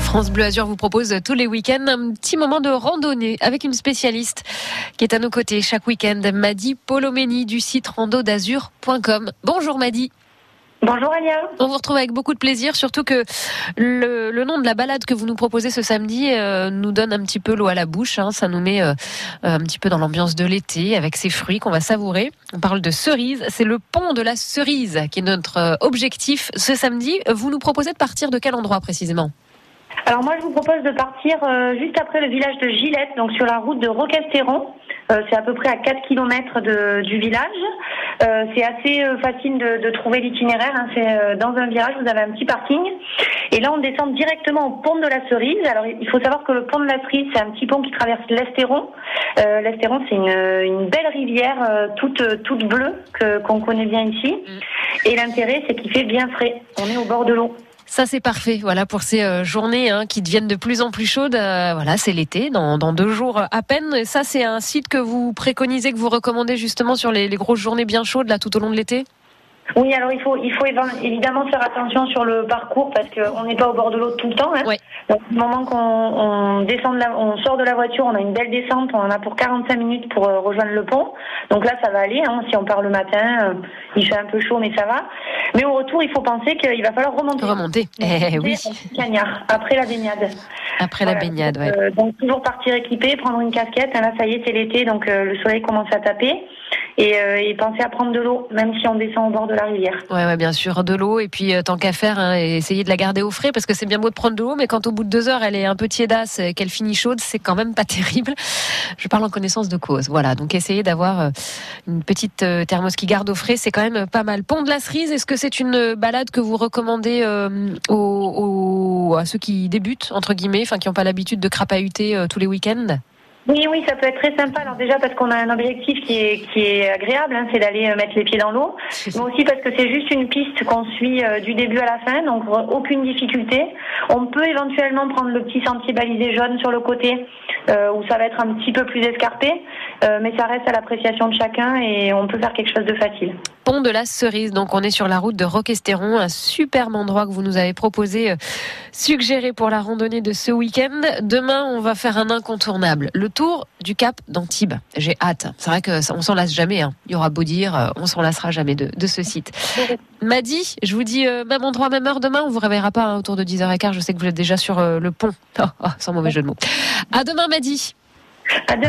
France Bleu Azur vous propose tous les week-ends un petit moment de randonnée avec une spécialiste qui est à nos côtés chaque week-end, Madi Polomeni du site randodazur.com. Bonjour Madi. Bonjour Alia. On vous retrouve avec beaucoup de plaisir, surtout que le, le nom de la balade que vous nous proposez ce samedi euh, nous donne un petit peu l'eau à la bouche. Hein. Ça nous met euh, un petit peu dans l'ambiance de l'été avec ces fruits qu'on va savourer. On parle de cerise. C'est le pont de la cerise qui est notre euh, objectif ce samedi. Vous nous proposez de partir de quel endroit précisément? Alors moi je vous propose de partir euh, juste après le village de Gillette, donc sur la route de Roquestéron. Euh, c'est à peu près à 4 km de, du village. Euh, c'est assez euh, facile de, de trouver l'itinéraire. hein. C'est euh, dans un virage, vous avez un petit parking. Et là, on descend directement au pont de la Cerise. Alors, il faut savoir que le pont de la Cerise, c'est un petit pont qui traverse l'Estéron. Euh, L'Estéron, c'est une, une belle rivière euh, toute, toute bleue que- qu'on connaît bien ici. Et l'intérêt, c'est qu'il fait bien frais. On est au bord de l'eau. Ça c'est parfait, voilà pour ces euh, journées hein, qui deviennent de plus en plus chaudes. Euh, voilà, c'est l'été, dans, dans deux jours à peine. Et ça c'est un site que vous préconisez, que vous recommandez justement sur les, les grosses journées bien chaudes là tout au long de l'été? Oui, alors il faut, il faut évidemment faire attention sur le parcours parce qu'on n'est pas au bord de l'eau tout le temps. Hein. Ouais. Au moment qu'on on descend de la, on sort de la voiture, on a une belle descente, on en a pour 45 minutes pour euh, rejoindre le pont. Donc là, ça va aller. Hein. Si on part le matin, euh, il fait un peu chaud, mais ça va. Mais au retour, il faut penser qu'il va falloir remonter. Remonter. Eh oui. Cagnard, après la baignade. Après la baignade, ouais. Euh, donc toujours partir équipé, prendre une casquette. Hein, Là, ça y est, c'est l'été, donc euh, le soleil commence à taper. Et, euh, et penser à prendre de l'eau, même si on descend au bord de la rivière. Ouais, ouais, bien sûr, de l'eau et puis euh, tant qu'à faire, hein, et essayer de la garder au frais parce que c'est bien beau de prendre de l'eau, mais quand au bout de deux heures elle est un peu tiédasse qu'elle finit chaude, c'est quand même pas terrible. Je parle en connaissance de cause. Voilà, donc essayer d'avoir euh, une petite thermos qui garde au frais, c'est quand même pas mal. Pont de la Cerise, est-ce que c'est une balade que vous recommandez aux- à ceux qui débutent entre guillemets, enfin qui n'ont pas l'habitude de crapahuter euh, tous les week-ends? Oui, oui, ça peut être très sympa. Alors déjà parce qu'on a un objectif qui est, qui est agréable, hein, c'est d'aller euh, mettre les pieds dans l'eau. Mais aussi parce que c'est juste une piste qu'on suit euh, du début à la fin, donc euh, aucune difficulté. On peut éventuellement prendre le petit sentier balisé jaune sur le côté, euh, où ça va être un petit peu plus escarpé, mais ça reste à l'appréciation de chacun et on peut faire quelque chose de facile. Pont de la Cerise. Donc on est sur la route de Roquestéron, un superbe endroit que vous nous avez proposé, euh, suggéré pour la randonnée de ce week-end. Demain, on va faire un incontournable, le tour du Cap d'Antibes. J'ai hâte. C'est vrai que on s'en lasse jamais. hein. Il y aura beau dire, euh, on s'en lassera jamais de, de ce site. Madi, je vous dis euh, même endroit, même heure demain. On vous réveillera pas hein, autour de 10h15. Je sais que vous êtes déjà sur euh, le pont. Oh, oh, sans mauvais jeu de mots. À demain, Madi. À demain.